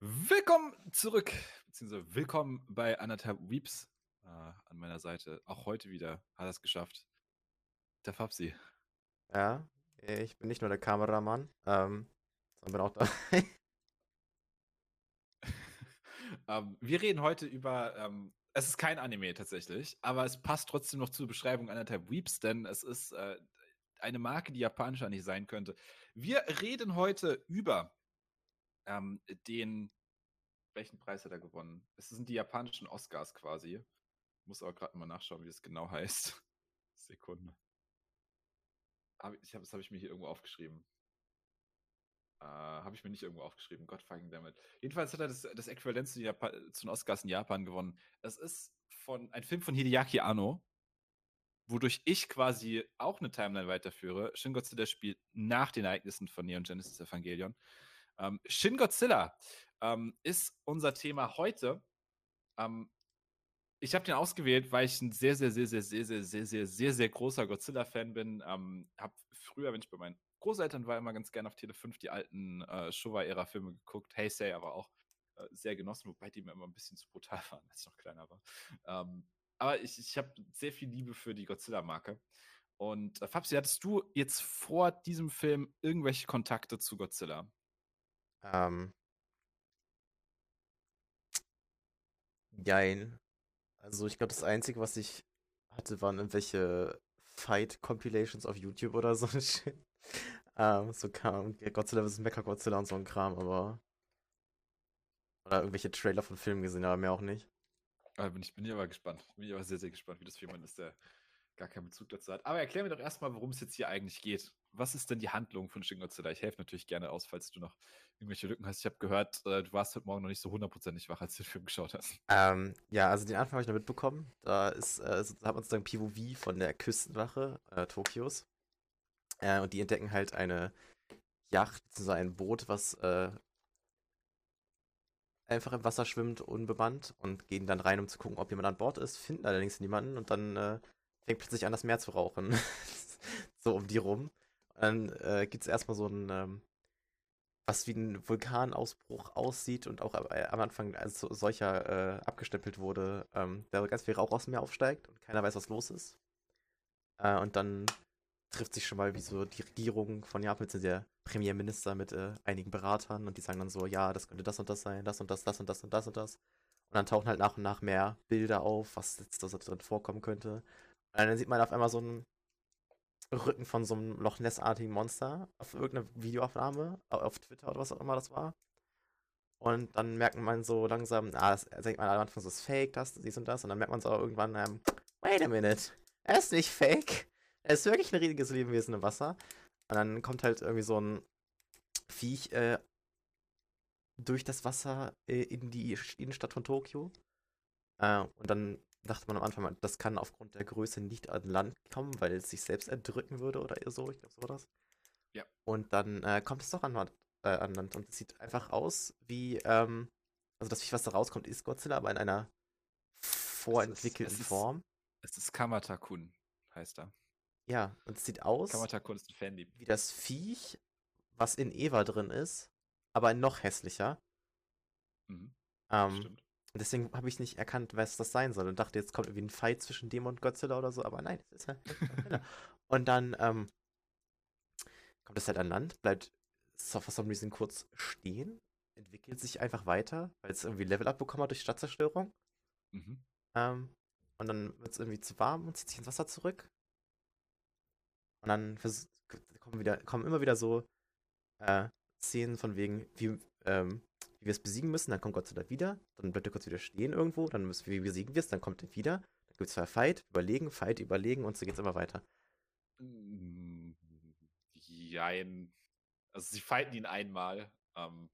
Willkommen zurück, beziehungsweise willkommen bei anderthalb Weeps äh, an meiner Seite. Auch heute wieder hat er es geschafft. Der Fabsi. Ja, ich bin nicht nur der Kameramann, ähm, sondern bin auch da. ähm, wir reden heute über, ähm, es ist kein Anime tatsächlich, aber es passt trotzdem noch zur Beschreibung anderthalb Weeps, denn es ist äh, eine Marke, die japanischer nicht sein könnte. Wir reden heute über ähm, den, welchen Preis hat er gewonnen? Es sind die japanischen Oscars quasi. Muss aber gerade mal nachschauen, wie es genau heißt. Sekunde. Hab, ich hab, das habe ich mir hier irgendwo aufgeschrieben. Äh, habe ich mir nicht irgendwo aufgeschrieben. Gott fucking damit. Jedenfalls hat er das, das Äquivalent zu, Japan, zu den Oscars in Japan gewonnen. Es ist von ein Film von Hideaki Anno, wodurch ich quasi auch eine Timeline weiterführe. Shin Godzilla spielt nach den Ereignissen von Neon Genesis Evangelion. Ähm, Shin Godzilla ähm, ist unser Thema heute. Ähm, ich habe den ausgewählt, weil ich ein sehr, sehr, sehr, sehr, sehr, sehr, sehr, sehr, sehr, sehr großer Godzilla-Fan bin. Ähm, habe früher, wenn ich bei meinen Großeltern war, immer ganz gerne auf Tele 5 die alten äh, Showa-Ära-Filme geguckt. Heisei aber auch äh, sehr genossen, wobei die mir immer ein bisschen zu brutal waren, als ich noch kleiner war. Ähm, aber ich, ich habe sehr viel Liebe für die Godzilla-Marke. Und äh, Fabsi, hattest du jetzt vor diesem Film irgendwelche Kontakte zu Godzilla? Ähm. Jein. Also ich glaube, das Einzige, was ich hatte, waren irgendwelche Fight-Compilations auf YouTube oder so. Ähm, so kam Godzilla vs. Mecha Godzilla und so ein Kram, aber. Oder irgendwelche Trailer von Filmen gesehen, aber mehr auch nicht. Ah, bin ich bin ich aber gespannt. Bin ich aber sehr, sehr gespannt, wie das jemanden ist, der gar keinen Bezug dazu hat. Aber erklär mir doch erstmal, worum es jetzt hier eigentlich geht. Was ist denn die Handlung von Shin Godzilla? Ich helfe natürlich gerne aus, falls du noch irgendwelche Lücken hast. Ich habe gehört, äh, du warst heute Morgen noch nicht so hundertprozentig wach, als du den Film geschaut hast. Ähm, ja, also den Anfang habe ich noch mitbekommen. Da ist, äh, hat man sozusagen POV von der Küstenwache äh, Tokios. Äh, und die entdecken halt eine Yacht, bzw. ein Boot, was äh, einfach im Wasser schwimmt, unbemannt und gehen dann rein, um zu gucken, ob jemand an Bord ist, finden allerdings niemanden und dann fängt plötzlich an, das Meer zu rauchen. so um die rum. Und dann äh, gibt es erstmal so ein, ähm, was wie ein Vulkanausbruch aussieht und auch äh, am Anfang als solcher äh, abgestempelt wurde, ähm, da ganz viel Rauch aus dem Meer aufsteigt und keiner weiß, was los ist. Äh, und dann trifft sich schon mal wie so die Regierung von Japan, mit der Premierminister mit äh, einigen Beratern und die sagen dann so, ja, das könnte das und das sein, das und das, das und das und das und das. Und dann tauchen halt nach und nach mehr Bilder auf, was jetzt da drin vorkommen könnte. Und dann sieht man auf einmal so einen Rücken von so einem Loch Ness-artigen Monster auf irgendeiner Videoaufnahme, auf Twitter oder was auch immer das war. Und dann merkt man so langsam, ah, das denkt man am Anfang so, ist fake, das, dies und das. Und dann merkt man so irgendwann, ähm, wait a minute, er ist nicht fake. Er ist wirklich ein riesiges Lebewesen im Wasser. Und dann kommt halt irgendwie so ein Viech äh, durch das Wasser äh, in die Innenstadt von Tokio. Äh, und dann dachte man am Anfang, das kann aufgrund der Größe nicht an Land kommen, weil es sich selbst erdrücken würde oder so. Ich glaube, so war das. Ja. Und dann äh, kommt es doch an, äh, an Land. Und es sieht einfach aus wie, ähm, also das Viech, was da rauskommt, ist Godzilla, aber in einer vorentwickelten es ist, Form. Es ist Kamata-kun, heißt er. Ja, und es sieht aus Kamata-kun ist ein Fanlieb. wie das Viech, was in Eva drin ist, aber noch hässlicher. Mhm. Ähm, Stimmt. Und deswegen habe ich nicht erkannt, was das sein soll und dachte, jetzt kommt irgendwie ein Fight zwischen dem und Godzilla oder so, aber nein, es ist Godzilla. Und dann ähm, kommt es halt an Land, bleibt for some reason kurz stehen, entwickelt sich einfach weiter, weil es irgendwie Level up bekommen hat durch Stadtzerstörung. Mhm. Ähm, und dann wird es irgendwie zu warm und zieht sich ins Wasser zurück. Und dann kommen, wieder, kommen immer wieder so äh, Szenen von wegen, wie, ähm, wie wir es besiegen müssen. Dann kommt Godzilla wieder, dann bleibt er kurz wieder stehen irgendwo, dann müssen wir, besiegen wir es, dann kommt er wieder. Dann gibt es zwei Fight, überlegen, Fight, überlegen und so geht es immer weiter. Mm, Jein. Also sie fighten ihn einmal, ähm,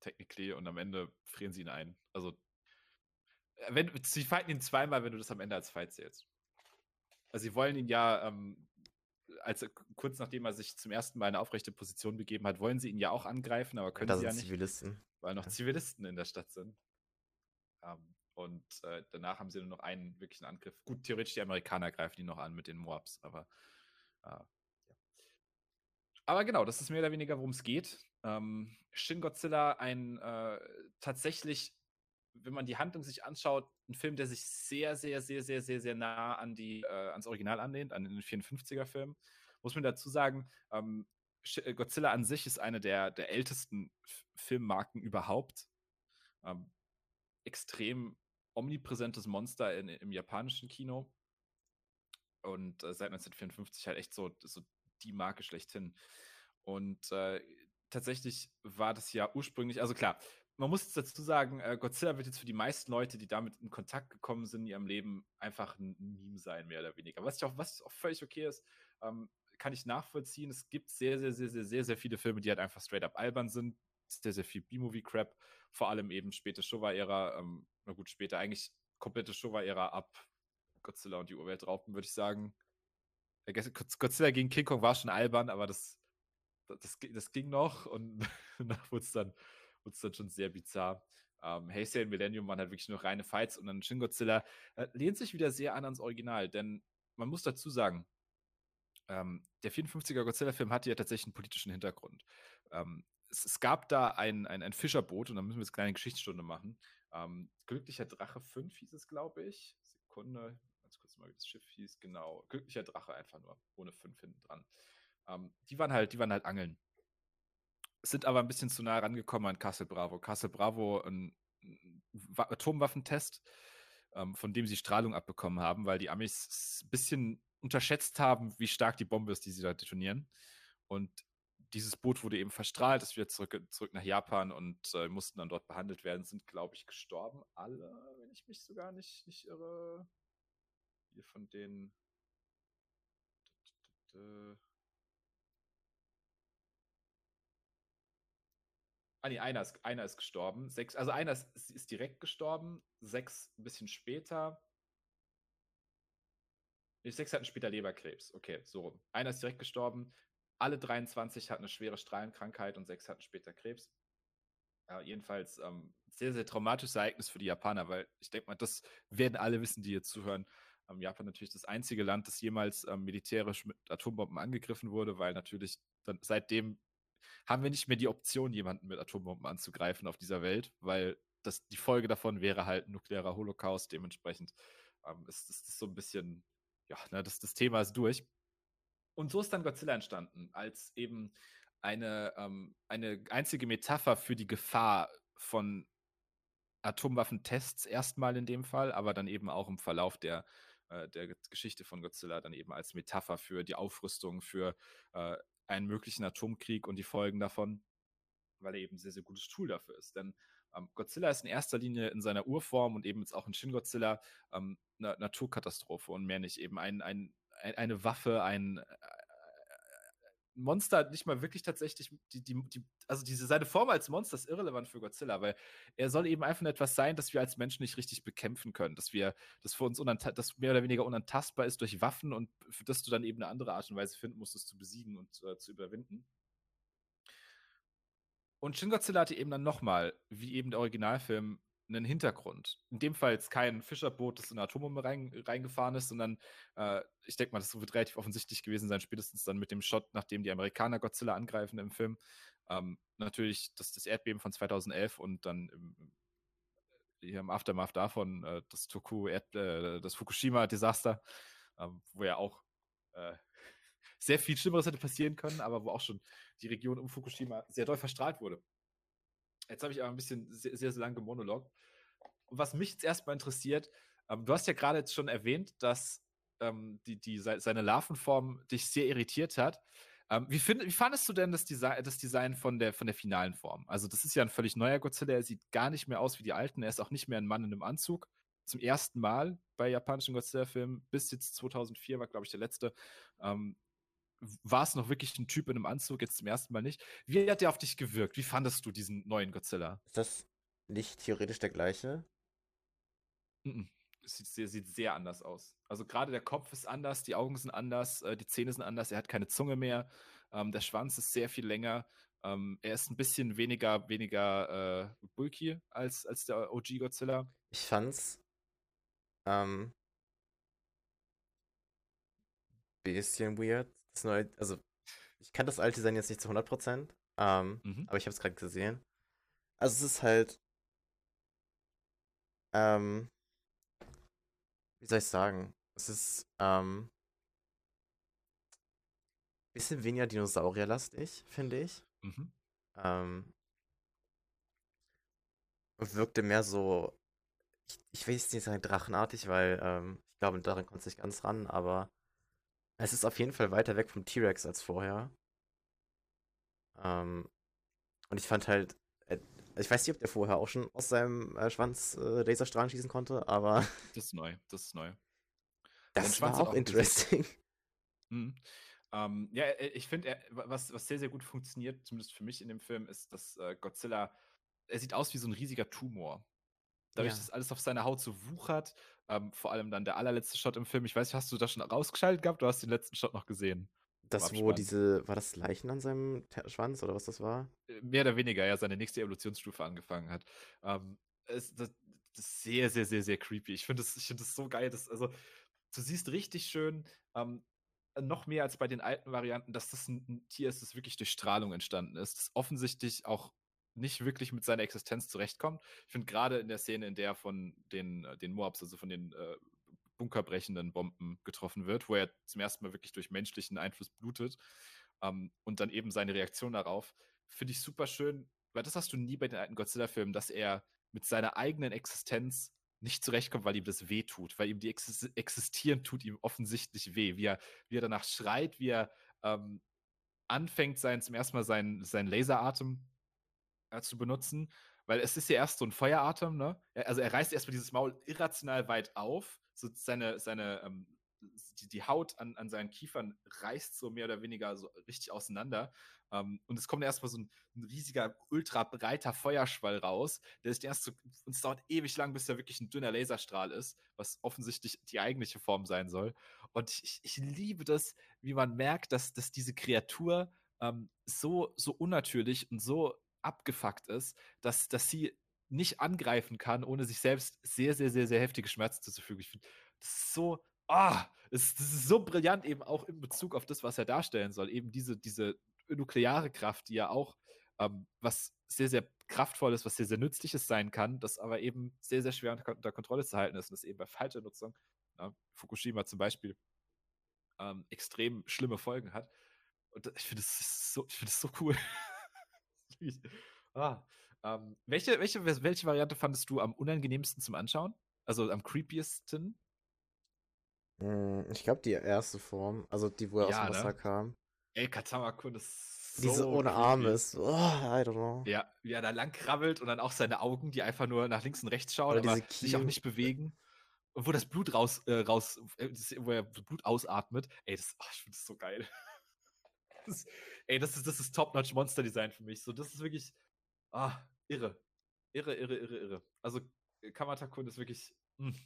technically, und am Ende frieren sie ihn ein. Also, äh, wenn, sie fighten ihn zweimal, wenn du das am Ende als Fight zählst. Also sie wollen ihn ja, ähm, als kurz nachdem er sich zum ersten Mal in eine aufrechte Position begeben hat, wollen sie ihn ja auch angreifen, aber können da sie ja nicht, Zivilisten. weil noch. Zivilisten in der Stadt sind. Ähm, und äh, danach haben sie nur noch einen wirklichen Angriff. Gut, theoretisch die Amerikaner greifen ihn noch an mit den Moabs, aber äh, ja. Aber genau, das ist mehr oder weniger, worum es geht. Ähm, Shin Godzilla, ein äh, tatsächlich, wenn man die Handlung sich anschaut, ein Film, der sich sehr, sehr, sehr, sehr, sehr, sehr nah an die, äh, ans Original anlehnt, an den 54er-Film. Muss man dazu sagen, ähm, äh, Godzilla an sich ist eine der, der ältesten Filmmarken überhaupt. Ähm, extrem omnipräsentes Monster in, im japanischen Kino. Und äh, seit 1954 halt echt so, so die Marke schlechthin. Und äh, tatsächlich war das ja ursprünglich, also klar, man muss dazu sagen, äh, Godzilla wird jetzt für die meisten Leute, die damit in Kontakt gekommen sind in ihrem Leben, einfach ein Meme sein, mehr oder weniger. Was, ich auch, was auch völlig okay ist, ähm, kann ich nachvollziehen. Es gibt sehr, sehr, sehr, sehr, sehr, sehr viele Filme, die halt einfach straight up albern sind. Sehr, sehr viel B-Movie-Crap. Vor allem eben späte Showa-Ära. Ähm, na gut, später eigentlich komplette Showa-Ära ab Godzilla und die Urweltraupen, würde ich sagen. Godzilla gegen King Kong war schon albern, aber das, das, das ging noch und danach wurde es dann, dann schon sehr bizarr. Ähm, Heisei und Millennium waren halt wirklich nur reine Fights und dann Shin Godzilla äh, lehnt sich wieder sehr an ans Original, denn man muss dazu sagen, ähm, der 54er Godzilla-Film hatte ja tatsächlich einen politischen Hintergrund. Ähm, es, es, gab da ein, ein, ein, Fischerboot und da müssen wir jetzt eine kleine Geschichtsstunde machen. Ähm, Glücklicher Drache 5 hieß es, glaube ich. Sekunde, ganz kurz mal, wie das Schiff hieß. Genau, Glücklicher Drache einfach nur, ohne 5 hinten dran. Ähm, die waren halt, die waren halt angeln. Sind aber ein bisschen zu nah rangekommen an Castle Bravo. Castle Bravo, ein, Atomwaffentest, ähm, von dem sie Strahlung abbekommen haben, weil die Amis ein bisschen unterschätzt haben, wie stark die Bombe ist, die sie da detonieren. Und dieses Boot wurde eben verstrahlt, ist wieder zurück, zurück nach Japan und äh, mussten dann dort behandelt werden, sind, glaube ich, gestorben. Alle, wenn ich mich sogar nicht, nicht irre. Hier von den. Ah, nee, einer ist, einer ist gestorben. Sechs, also einer ist, ist direkt gestorben, sechs ein bisschen später. Nee, sechs hatten später Leberkrebs. Okay, so. Einer ist direkt gestorben, alle 23 hatten eine schwere Strahlenkrankheit und sechs hatten später Krebs. Ja, jedenfalls ähm, sehr, sehr traumatisches Ereignis für die Japaner, weil ich denke mal, das werden alle wissen, die hier zuhören. Ähm, Japan natürlich das einzige Land, das jemals ähm, militärisch mit Atombomben angegriffen wurde, weil natürlich dann seitdem haben wir nicht mehr die Option, jemanden mit Atombomben anzugreifen auf dieser Welt, weil das, die Folge davon wäre halt nuklearer Holocaust. Dementsprechend ähm, ist das so ein bisschen, ja, ne, das, das Thema ist durch. Und so ist dann Godzilla entstanden, als eben eine, ähm, eine einzige Metapher für die Gefahr von Atomwaffentests erstmal in dem Fall, aber dann eben auch im Verlauf der, äh, der Geschichte von Godzilla dann eben als Metapher für die Aufrüstung, für äh, einen möglichen Atomkrieg und die Folgen davon, weil er eben ein sehr, sehr gutes Tool dafür ist. Denn ähm, Godzilla ist in erster Linie in seiner Urform und eben jetzt auch in Shin Godzilla ähm, eine Naturkatastrophe und mehr nicht. Eben ein, ein, eine Waffe, ein Monster nicht mal wirklich tatsächlich, die, die, die, also diese, seine Form als Monster ist irrelevant für Godzilla, weil er soll eben einfach nur etwas sein, das wir als Menschen nicht richtig bekämpfen können, dass wir, das für uns das mehr oder weniger unantastbar ist durch Waffen und für das du dann eben eine andere Art und Weise finden musst, es zu besiegen und äh, zu überwinden. Und Shin Godzilla hatte eben dann nochmal, wie eben der Originalfilm, einen Hintergrund. In dem Fall jetzt kein Fischerboot, das in eine Atombombe rein, reingefahren ist, sondern äh, ich denke mal, das wird relativ offensichtlich gewesen sein, spätestens dann mit dem Shot, nachdem die Amerikaner Godzilla angreifen im Film. Ähm, natürlich das, das Erdbeben von 2011 und dann im, hier im Aftermath davon äh, das äh, das Fukushima-Desaster, ähm, wo ja auch äh, sehr viel Schlimmeres hätte passieren können, aber wo auch schon die Region um Fukushima sehr doll verstrahlt wurde. Jetzt habe ich aber ein bisschen sehr, sehr, sehr lange Monolog. Und was mich jetzt erstmal interessiert, ähm, du hast ja gerade jetzt schon erwähnt, dass ähm, die, die, seine Larvenform dich sehr irritiert hat. Ähm, wie, find, wie fandest du denn das Design, das Design von, der, von der finalen Form? Also, das ist ja ein völlig neuer Godzilla. Er sieht gar nicht mehr aus wie die alten. Er ist auch nicht mehr ein Mann in einem Anzug. Zum ersten Mal bei japanischen Godzilla-Filmen. Bis jetzt 2004 war, glaube ich, der letzte. Ähm, war es noch wirklich ein Typ in einem Anzug, jetzt zum ersten Mal nicht. Wie hat der auf dich gewirkt? Wie fandest du diesen neuen Godzilla? Ist das nicht theoretisch der gleiche? Mm. Es sieht sehr, sieht sehr anders aus. Also gerade der Kopf ist anders, die Augen sind anders, äh, die Zähne sind anders, er hat keine Zunge mehr, ähm, der Schwanz ist sehr viel länger. Ähm, er ist ein bisschen weniger, weniger äh, bulky als, als der OG Godzilla. Ich fand's ähm, bisschen weird, das neue, also ich kann das alte Design jetzt nicht zu 100%, Ähm, Mhm. aber ich habe es gerade gesehen. Also es ist halt, ähm, wie soll ich sagen? Es ist ähm, bisschen weniger dinosaurierlastig, finde ich. Mhm. Ähm, wirkte mehr so, ich, ich will jetzt nicht sagen drachenartig, weil ähm, ich glaube, daran kommt es nicht ganz ran, aber es ist auf jeden Fall weiter weg vom T-Rex als vorher. Ähm, und ich fand halt, äh, ich weiß nicht, ob der vorher auch schon aus seinem äh, Schwanz äh, Laserstrahlen schießen konnte, aber Das ist neu, das ist neu. das war auch auch interesting. Mhm. Ähm, ja, äh, ich finde, was, was sehr, sehr gut funktioniert, zumindest für mich in dem Film, ist, dass äh, Godzilla, er sieht aus wie so ein riesiger Tumor. Dadurch, Ja. dass alles auf seiner Haut so wuchert, ähm, vor allem dann der allerletzte Shot im Film. Ich weiß nicht, hast du das schon rausgeschaltet gehabt? Du hast den letzten Shot noch gesehen. Das, wo diese, war das Leichen an seinem Schwanz oder was das war? Äh, Mehr oder weniger, ja, seine nächste Evolutionsstufe angefangen hat. Ähm, es, das, das ist sehr, sehr, sehr, sehr creepy. Ich finde das, ich find das so geil. Dass, also, du siehst richtig schön, ähm, noch mehr als bei den alten Varianten, dass das ein, ein Tier ist, das wirklich durch Strahlung entstanden ist, das offensichtlich auch nicht wirklich mit seiner Existenz zurechtkommt. Ich finde gerade in der Szene, in der von den, äh, den Moabs, also von den äh, bunkerbrechenden Bomben getroffen wird, wo er zum ersten Mal wirklich durch menschlichen Einfluss blutet ähm, und dann eben seine Reaktion darauf, finde ich super schön, weil das hast du nie bei den alten Godzilla-Filmen, dass er mit seiner eigenen Existenz nicht zurechtkommt, weil ihm das weh tut, weil ihm die Exis Existieren tut ihm offensichtlich weh, wie er, wie er danach schreit, wie er ähm, anfängt, sein, zum ersten Mal seinen, seinen Laseratem zu benutzen, weil es ist ja erst so ein Feueratem, ne? Er, also er reißt erstmal dieses Maul irrational weit auf, so seine, seine, ähm, die, die Haut an, an seinen Kiefern reißt so mehr oder weniger so richtig auseinander. Ähm, und es kommt erstmal so ein, ein riesiger, ultra breiter Feuerschwall raus, der sich erst so, und es dauert ewig lang, bis da wirklich ein dünner Laserstrahl ist, was offensichtlich die eigentliche Form sein soll. Und ich, ich liebe das, wie man merkt, dass, dass diese Kreatur ähm, so, so unnatürlich und so abgefuckt ist, dass, dass sie nicht angreifen kann, ohne sich selbst sehr, sehr, sehr, sehr heftige Schmerzen zuzufügen. Ich finde, das ist so, ah, es, das ist so brillant eben auch in Bezug auf das, was er darstellen soll. Eben diese, diese nukleare Kraft, die ja auch ähm, was sehr, sehr kraftvolles, was sehr, sehr nützliches sein kann, das aber eben sehr, sehr schwer unter, Kontrolle zu halten ist und das eben bei falscher Nutzung, ja, Fukushima zum Beispiel, ähm, extrem schlimme Folgen hat. Und ich finde das so, ich finde das so cool. Ah, ähm, welche, welche, welche Variante fandest du am unangenehmsten zum Anschauen? Also am creepiesten? Hm, Ich glaube, die erste Form, also die, wo er Ja, aus dem Wasser ne? kam. Ey, Katama-kun ist so Diese ohne. Arme ist, oh, I don't know. Ja, wie er da lang krabbelt und dann auch seine Augen, die einfach nur nach links und rechts schauen, Oder aber sich auch nicht bewegen. Und wo das Blut raus, äh, raus äh, wo er Blut ausatmet. Ey, das, oh, ich finde das so geil. Das, ey, das ist, das ist Top-Notch Monster-Design für mich. So, das ist wirklich, ah, irre. Irre, irre, irre, irre. Also, Kamata-kun ist wirklich, mh,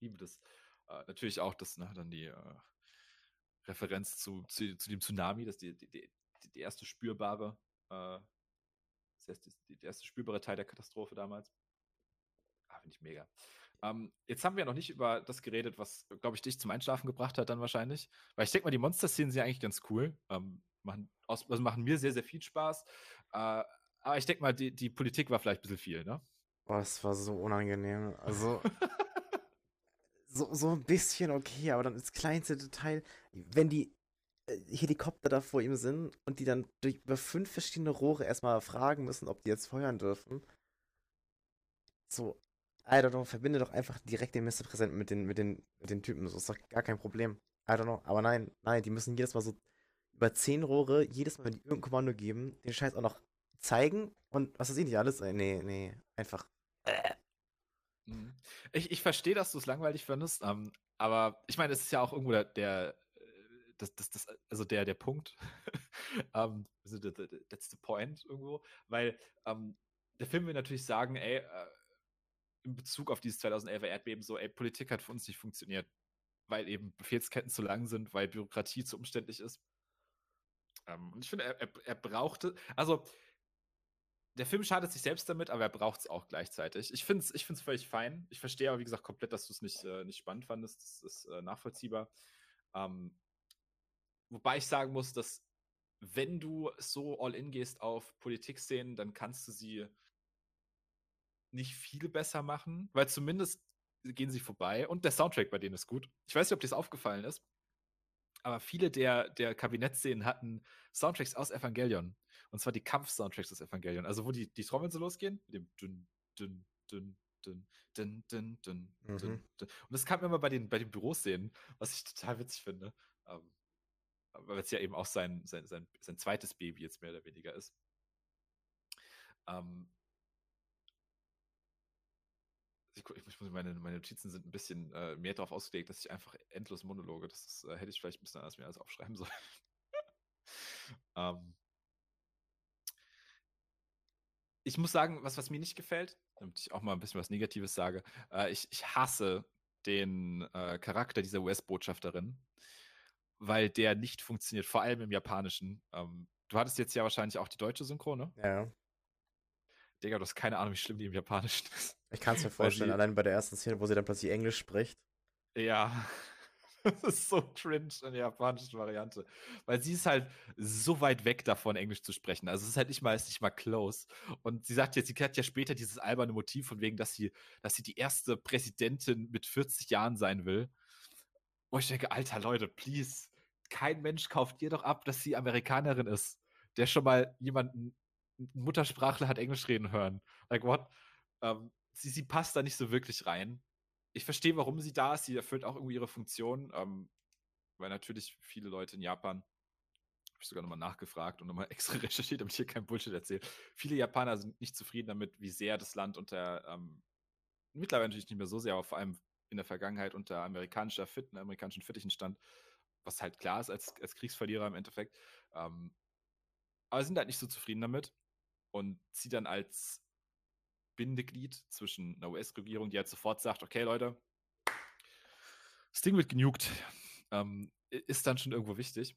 liebe das. Äh, natürlich auch das, ne, dann die äh, Referenz zu, zu, zu dem Tsunami, das die, die, die, die erste spürbare, äh, das heißt, die, der erste spürbare Teil der Katastrophe damals. Ah, finde ich mega. Ähm, jetzt haben wir noch nicht über das geredet, was, glaube ich, dich zum Einschlafen gebracht hat, dann wahrscheinlich. Weil ich denke mal, die Monster-Szenen sind ja eigentlich ganz cool. Ähm, machen, aus, also machen mir sehr, sehr viel Spaß. Äh, aber ich denke mal, die, die Politik war vielleicht ein bisschen viel, ne? Boah, das war so unangenehm. Also, so, so ein bisschen okay, aber dann das kleinste Detail, wenn die äh, Helikopter da vor ihm sind und die dann durch über fünf verschiedene Rohre erstmal fragen müssen, ob die jetzt feuern dürfen. So, I don't know, verbinde doch einfach direkt den Ministerpräsidenten mit den, mit den, mit den Typen. So ist doch gar kein Problem. I don't know. Aber nein, nein, die müssen jedes Mal so über zehn Rohre, jedes Mal, irgendein Kommando geben, den Scheiß auch noch zeigen und was weiß ich nicht alles. Äh, Nee, nee, einfach. Mhm. Ich, ich verstehe, dass du es langweilig findest, ähm, aber ich meine, es ist ja auch irgendwo der, der äh, das, das, das, also der, der Punkt. the, that's the point irgendwo, weil ähm, der Film will natürlich sagen, ey, äh, in Bezug auf dieses 2011er Erdbeben so, ey, Politik hat für uns nicht funktioniert, weil eben Befehlsketten zu lang sind, weil Bürokratie zu umständlich ist. Ähm, und ich finde, er, er, er brauchte, also der Film schadet sich selbst damit, aber er braucht es auch gleichzeitig. Ich finde es ich find's völlig fein. Ich verstehe aber, wie gesagt, komplett, dass du es nicht, äh, nicht spannend fandest. Das ist äh, nachvollziehbar. Ähm, wobei ich sagen muss, dass wenn du so all in gehst auf Politik-Szenen, dann kannst du sie nicht viel besser machen, weil zumindest gehen sie vorbei und der Soundtrack bei denen ist gut. Ich weiß nicht, ob dir das aufgefallen ist, aber viele der, der Kabinettszenen hatten Soundtracks aus Evangelion. Und zwar die Kampf-Soundtracks aus Evangelion. Also, wo die, die Trommeln so losgehen, mit dem dünn, dünn, dünn, dünn, dünn, dünn, dünn, mhm. dünn, dünn. Und das kam immer bei den, bei den Büroszenen, was ich total witzig finde. Ähm, weil es ja eben auch sein, sein, sein, sein zweites Baby jetzt mehr oder weniger ist. Ähm, ich, ich meine, meine Notizen sind ein bisschen äh, mehr darauf ausgelegt, dass ich einfach endlos Monologe, das ist, äh, hätte ich vielleicht ein bisschen anders mir alles aufschreiben sollen. ähm, ich muss sagen, was, was mir nicht gefällt, damit ich auch mal ein bisschen was Negatives sage, äh, ich, ich hasse den äh, Charakter dieser US-Botschafterin, weil der nicht funktioniert, vor allem im Japanischen. Ähm, du hattest jetzt ja wahrscheinlich auch die deutsche Synchro, ne? Ja. Digga, du hast keine Ahnung, wie schlimm die im Japanischen ist. Ich kann es mir vorstellen, allein bei der ersten Szene, wo sie dann plötzlich Englisch spricht. Ja, das ist so cringe in der japanischen Variante. Weil sie ist halt so weit weg davon, Englisch zu sprechen. Also es ist halt nicht mal, ist nicht mal close. Und sie sagt jetzt, sie hat ja später dieses alberne Motiv von wegen, dass sie, dass sie die erste Präsidentin mit 40 Jahren sein will. Wo ich denke, alter Leute, please, kein Mensch kauft ihr doch ab, dass sie Amerikanerin ist, der schon mal jemanden Muttersprachler hat Englisch reden hören. Like what? Ähm, sie, sie passt da nicht so wirklich rein. Ich verstehe, warum sie da ist. Sie erfüllt auch irgendwie ihre Funktion, ähm, weil natürlich viele Leute in Japan, habe ich sogar nochmal nachgefragt und nochmal extra recherchiert, damit ich hier kein Bullshit erzähle. Viele Japaner sind nicht zufrieden damit, wie sehr das Land unter, ähm, mittlerweile natürlich nicht mehr so sehr, aber vor allem in der Vergangenheit unter amerikanischer Fit, amerikanischen Fittichen stand, was halt klar ist als, als Kriegsverlierer im Endeffekt. Ähm, aber sind halt nicht so zufrieden damit und sie dann als Bindeglied zwischen einer US-Regierung, die halt sofort sagt, okay Leute, das Ding wird genugt, ähm, ist dann schon irgendwo wichtig.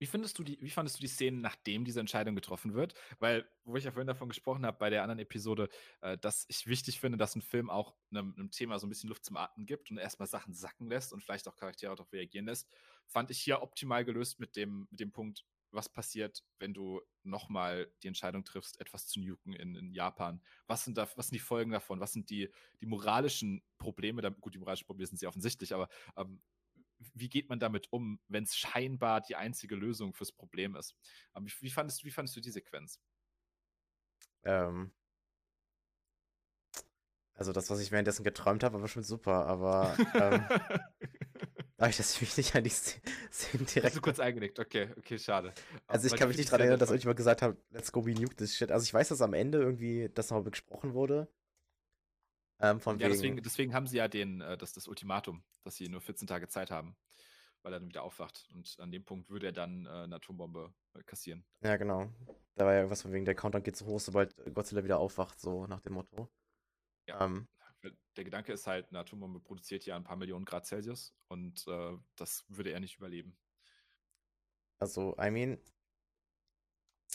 Wie findest du die, wie fandest du die Szenen, nachdem diese Entscheidung getroffen wird? Weil, wo ich ja vorhin davon gesprochen habe, bei der anderen Episode, äh, dass ich wichtig finde, dass ein Film auch einem, einem, Thema so ein bisschen Luft zum Atmen gibt und erstmal Sachen sacken lässt und vielleicht auch Charaktere darauf reagieren lässt, fand ich hier optimal gelöst mit dem, mit dem Punkt, was passiert, wenn du nochmal die Entscheidung triffst, etwas zu nuken in, in, Japan? Was sind, da, was sind die Folgen davon? Was sind die, die moralischen Probleme? Da, gut, die moralischen Probleme sind sehr offensichtlich, aber ähm, wie geht man damit um, wenn es scheinbar die einzige Lösung fürs Problem ist? Ähm, wie, wie, fandest, wie fandest du die Sequenz? Ähm, also das, was ich währenddessen geträumt habe, war schon super, aber ähm, Dadurch, dass ich mich nicht an die Szenen direkt. Hast du kurz eingenickt, okay, okay, schade. Also, ich kann mich nicht daran erinnern, dass irgendjemand gesagt hat, let's go, we nuke this shit. Also, ich weiß, dass am Ende irgendwie das noch besprochen wurde. Ähm, von ja, wegen... deswegen, deswegen haben sie ja den, äh, das, das Ultimatum, dass sie nur 14 Tage Zeit haben, weil er dann wieder aufwacht. Und an dem Punkt würde er dann äh, eine Atombombe äh, kassieren. Ja, genau. Da war ja irgendwas von wegen, der Countdown geht so hoch, sobald Godzilla wieder aufwacht, so nach dem Motto. Ja. Ähm, der Gedanke ist halt, eine Atombombe produziert ja ein paar Millionen Grad Celsius und äh, das würde er nicht überleben. Also, I mean,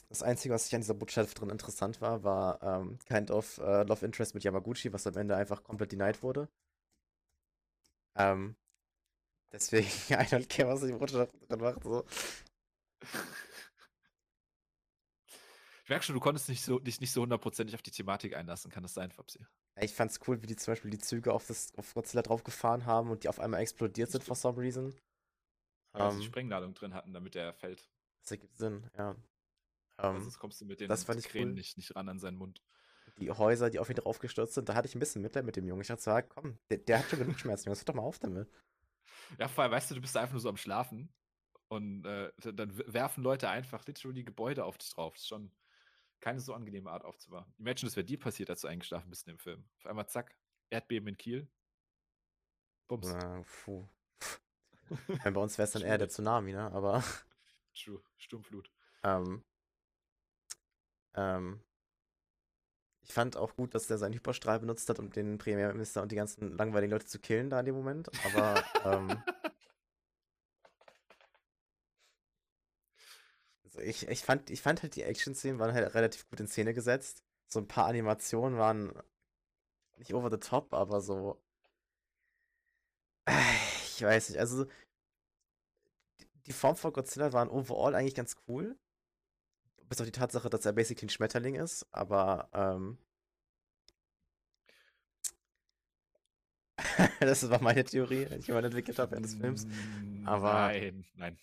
das Einzige, was ich an dieser Botschaft drin interessant war, war ähm, Kind of uh, Love Interest mit Yamaguchi, was am Ende einfach komplett denied wurde. Ähm, deswegen, I don't care, was die Botschaft drin macht. So. Ich merke schon, du konntest nicht so, dich nicht so hundertprozentig auf die Thematik einlassen. Kann das sein, Fabsi? Ich fand's cool, wie die zum Beispiel die Züge auf, das, auf Godzilla draufgefahren haben und die auf einmal explodiert sind for some reason. Ja, um, sie ähm, Sprengladung drin hatten, damit der fällt. Das ergibt Sinn, ja. Um, ähm, sonst kommst du mit den das fand cool. nicht, nicht ran an seinen Mund. Die Häuser, die auf ihn draufgestürzt sind, da hatte ich ein bisschen Mitleid mit dem Jungen. Ich dachte so, komm, der, der hat schon genug Schmerzen, Jungs, hör doch mal auf damit. Ja, vor allem, weißt du, du bist einfach nur so am Schlafen und äh, dann werfen Leute einfach literally Gebäude auf dich drauf. Das ist schon keine so angenehme Art aufzuwachen. Imagine, das wäre dir passiert, als du eingeschlafen bist in dem Film. Auf einmal, zack, Erdbeben in Kiel. Bums. Na, puh. bei uns wäre es dann eher der Tsunami, ne? Aber. True, Sturmflut. Ähm, ähm, ich fand auch gut, dass der seinen Hyperstrahl benutzt hat, um den Premierminister und die ganzen langweiligen Leute zu killen da in dem Moment. Aber ähm, ich, ich, fand, ich fand halt die Action-Szenen waren halt relativ gut in Szene gesetzt. So ein paar Animationen waren nicht over the top, aber so. Ich weiß nicht, also die Form von Godzilla waren overall eigentlich ganz cool. Bis auf die Tatsache, dass er basically ein Schmetterling ist, aber ähm, das war meine Theorie, die ich mal entwickelt habe während des Films. Aber nein, nein.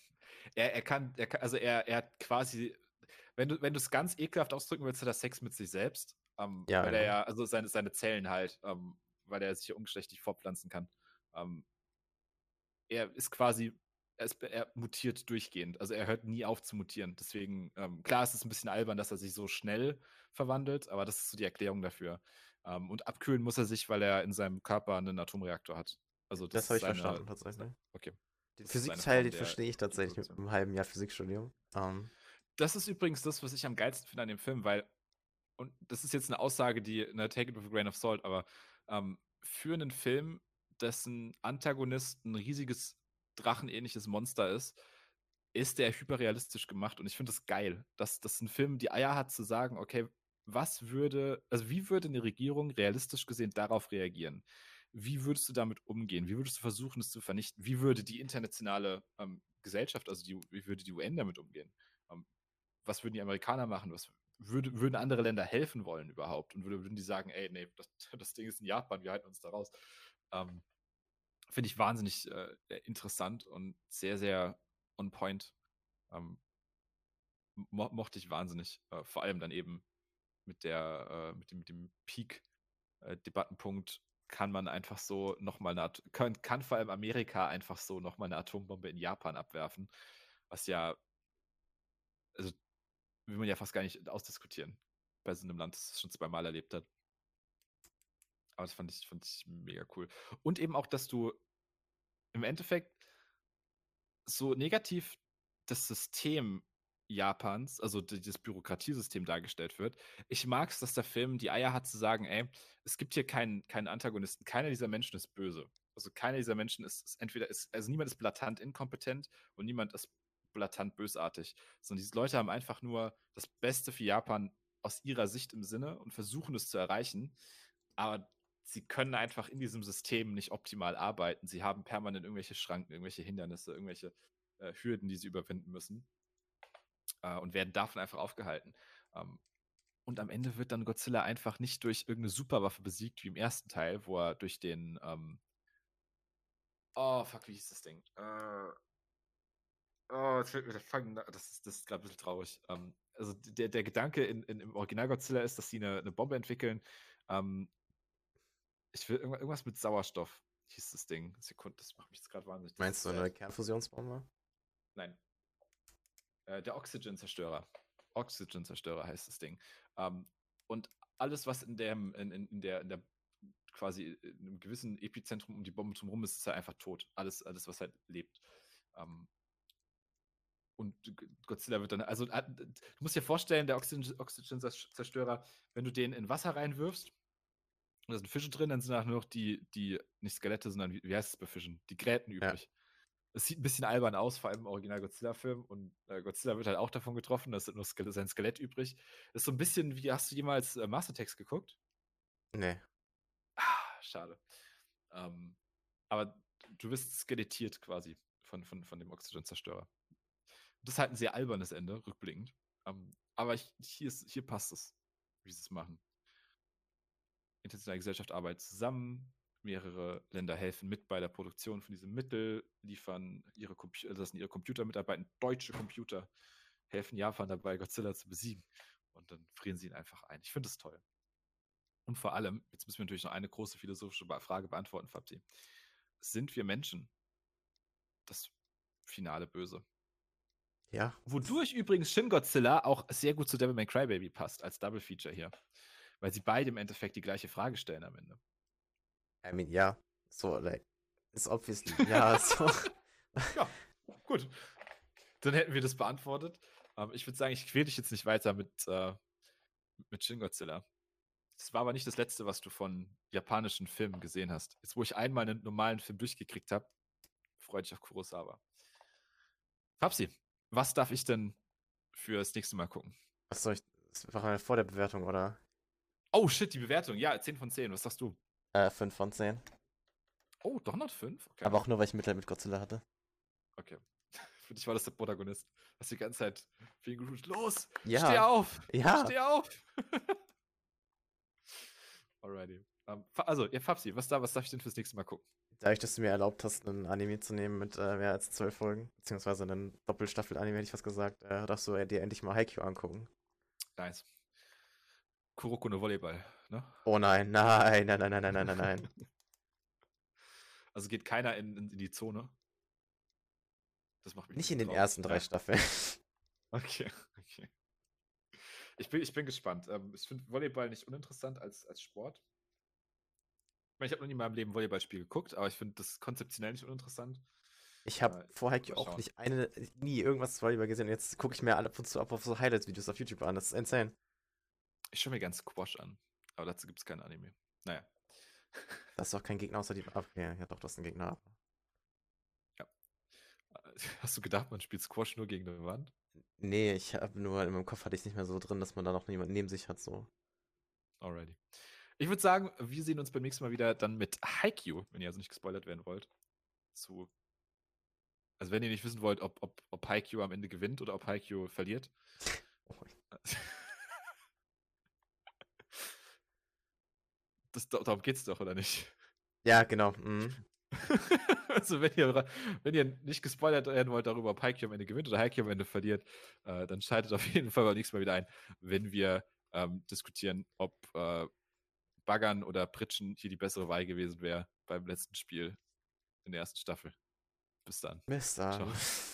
Er, er, kann, er kann, also er, er hat quasi, wenn du, wenn du es ganz ekelhaft ausdrücken willst, hat er Sex mit sich selbst. Ähm, ja, weil ja. er ja, also seine, seine Zellen halt, ähm, weil er sich ja ungeschlechtlich fortpflanzen kann. Ähm, er ist quasi, er, ist, er, mutiert durchgehend. Also er hört nie auf zu mutieren. Deswegen, ähm, klar, es ist ein bisschen albern, dass er sich so schnell verwandelt, aber das ist so die Erklärung dafür. Ähm, und abkühlen muss er sich, weil er in seinem Körper einen Atomreaktor hat. Also das, das habe ich seine, verstanden tatsächlich. Okay. Den Physikteil, den verstehe ich tatsächlich mit einem halben Jahr Physikstudium. Um. Ähm. Das ist übrigens das, was ich am geilsten finde an dem Film, weil, und das ist jetzt eine Aussage, die, ne, take it with a grain of salt, aber ähm, für einen Film, dessen Antagonist ein riesiges drachenähnliches Monster ist, ist der hyperrealistisch gemacht und ich finde das geil, dass, dass ein Film die Eier hat zu sagen, okay, was würde, also wie würde eine Regierung realistisch gesehen darauf reagieren? Wie würdest du damit umgehen? Wie würdest du versuchen, es zu vernichten? Wie würde die internationale ähm, Gesellschaft, also die, wie würde die UN damit umgehen? Ähm, was würden die Amerikaner machen? Was würde, würden andere Länder helfen wollen überhaupt? Und würden die sagen, ey, nee, das, das Ding ist in Japan, wir halten uns da raus. Ähm, Finde ich wahnsinnig äh, interessant und sehr, sehr on point. Ähm, mo mochte ich wahnsinnig. Äh, vor allem dann eben mit der, äh, mit dem, mit dem Peak-Debattenpunkt äh, kann man einfach so nochmal eine, kann, kann vor allem Amerika einfach so nochmal eine Atombombe in Japan abwerfen, was ja, also will man ja fast gar nicht ausdiskutieren bei so einem Land, das es schon zweimal erlebt hat. Aber das fand ich, fand ich mega cool. Und eben auch, dass du im Endeffekt so negativ das System Japans, also das Bürokratiesystem dargestellt wird. Ich mag es, dass der Film die Eier hat zu sagen, ey, es gibt hier keinen, keinen Antagonisten, keiner dieser Menschen ist böse. Also keiner dieser Menschen ist, ist entweder ist, also niemand ist blatant inkompetent und niemand ist blatant bösartig, sondern diese Leute haben einfach nur das Beste für Japan aus ihrer Sicht im Sinne und versuchen es zu erreichen, aber sie können einfach in diesem System nicht optimal arbeiten. Sie haben permanent irgendwelche Schranken, irgendwelche Hindernisse, irgendwelche äh, Hürden, die sie überwinden müssen äh, und werden davon einfach aufgehalten. Ähm, und am Ende wird dann Godzilla einfach nicht durch irgendeine Superwaffe besiegt, wie im ersten Teil, wo er durch den. Ähm oh, fuck, wie hieß das Ding? Äh oh, das, das ist, das ist gerade ein bisschen traurig. Ähm, also der, der Gedanke in, in, im Original Godzilla ist, dass sie eine, eine Bombe entwickeln. Ähm, ich will irgendwas mit Sauerstoff, hieß das Ding. Sekunde, das macht mich jetzt gerade wahnsinnig. Meinst du eine Kernfusionsbombe? Nein. Äh, der Oxygen-Zerstörer. Oxygen-Zerstörer heißt das Ding. Ähm, und alles, was in, dem, in, in, der, in der quasi in einem gewissen Epizentrum um die Bombe drumherum ist, ist ja einfach tot. Alles, alles was halt lebt. Ähm, und Godzilla wird dann, also äh, du musst dir vorstellen, der Oxygen-Zerstörer, wenn du den in Wasser reinwirfst, und da sind Fische drin, dann sind da nur noch die, die, nicht Skelette, sondern wie, wie heißt es bei Fischen? Die Gräten übrig. Es sieht ein bisschen albern aus, vor allem im Original-Godzilla-Film. Und äh, Godzilla wird halt auch davon getroffen, da ist nur Ske sein Skelett übrig. Das ist so ein bisschen wie, hast du jemals äh, Mastertext geguckt? Nee. Ah, schade. Ähm, aber du wirst skelettiert quasi von, von, von dem Oxygen-Zerstörer. Das ist halt ein sehr albernes Ende, rückblickend. Ähm, aber ich, hier, ist, hier passt es, wie sie es machen. Internationale Gesellschaft arbeitet zusammen, mehrere Länder helfen mit bei der Produktion von diesem Mittel, liefern ihre, Compu lassen ihre Computer mitarbeiten, deutsche Computer helfen Japan dabei, Godzilla zu besiegen. Und dann frieren sie ihn einfach ein. Ich finde das toll. Und vor allem, jetzt müssen wir natürlich noch eine große philosophische Frage beantworten, Fabsi. Sind wir Menschen das finale Böse? Ja. Wodurch übrigens Shin Godzilla auch sehr gut zu Devil May Cry Baby passt, als Double Feature hier. Weil sie beide im Endeffekt die gleiche Frage stellen am Ende. I mean, ja. So, like, ist obviously, ja, so. ja, gut. Dann hätten wir das beantwortet. Ähm, ich würde sagen, ich quäle dich jetzt nicht weiter mit, äh, mit Shin Godzilla. Das war aber nicht das letzte, was du von japanischen Filmen gesehen hast. Jetzt, wo ich einmal einen normalen Film durchgekriegt habe, freue dich auf Kurosawa. Fabsi, was darf ich denn für das nächste Mal gucken? Was soll ich? Das war vor der Bewertung, oder? Oh shit, die Bewertung. Ja, 10 von 10. Was sagst du? Äh, 5 von 10. Oh, doch noch 5? Okay. Aber auch nur, weil ich Mitleid mit Godzilla hatte. Okay. Für dich war das der Protagonist. Hast die ganze Zeit ihn gerufen, los, Ja. steh auf, Ja. steh auf. Alrighty. Ähm, Fa- also, ihr Fabsi, was, da, was darf ich denn fürs nächste Mal gucken? Dadurch, dass du mir erlaubt hast, einen Anime zu nehmen mit äh, mehr als zwölf Folgen, beziehungsweise einen Doppelstaffel-Anime, hätte ich was gesagt, äh, darfst du dir endlich mal Haikyuu angucken. Nice. Kuroko no Volleyball, Ne? Oh nein, nein, nein, nein, nein, nein, nein, nein. also geht keiner in, in, die Zone. Das macht mich nicht in den drauf. ersten drei Staffeln. Okay, okay. Ich bin, ich bin gespannt. Ähm, ich finde Volleyball nicht uninteressant als, als Sport. Ich meine, ich habe noch nie in meinem Leben Volleyballspiel geguckt, aber ich finde das konzeptionell nicht uninteressant. Ich habe äh, vorher auch schauen. nicht eine, nie irgendwas zu Volleyball gesehen und jetzt gucke ich mir alle ab und zu ab auf so Highlights-Videos auf YouTube an. Das ist insane. Ich schaue mir ganz Squash an aber dazu gibt es kein Anime. Naja. Das ist doch kein Gegner außer die. Okay, ja doch, das ist ein Gegner. Hast du gedacht, man spielt Squash nur gegen eine Wand? Nee, ich habe nur in meinem Kopf hatte ich nicht mehr so drin, dass man da noch jemanden neben sich hat. So. Alrighty. Ich würde sagen, wir sehen uns beim nächsten Mal wieder dann mit Haikyuu, wenn ihr also nicht gespoilert werden wollt. Zu. Also wenn ihr nicht wissen wollt, ob, ob, ob Haikyuu am Ende gewinnt oder ob Haikyuu verliert. Oh, Das, darum geht's doch, oder nicht? Ja, genau. mhm. also wenn ihr, wenn ihr nicht gespoilert werden wollt darüber, ob Haikyuu am Ende gewinnt oder Haikyuu am Ende verliert, äh, dann schaltet auf jeden Fall beim nächsten Mal wieder ein, wenn wir ähm, diskutieren, ob äh, Baggern oder Pritschen hier die bessere Wahl gewesen wäre beim letzten Spiel in der ersten Staffel. Bis dann. Bis dann. Ciao.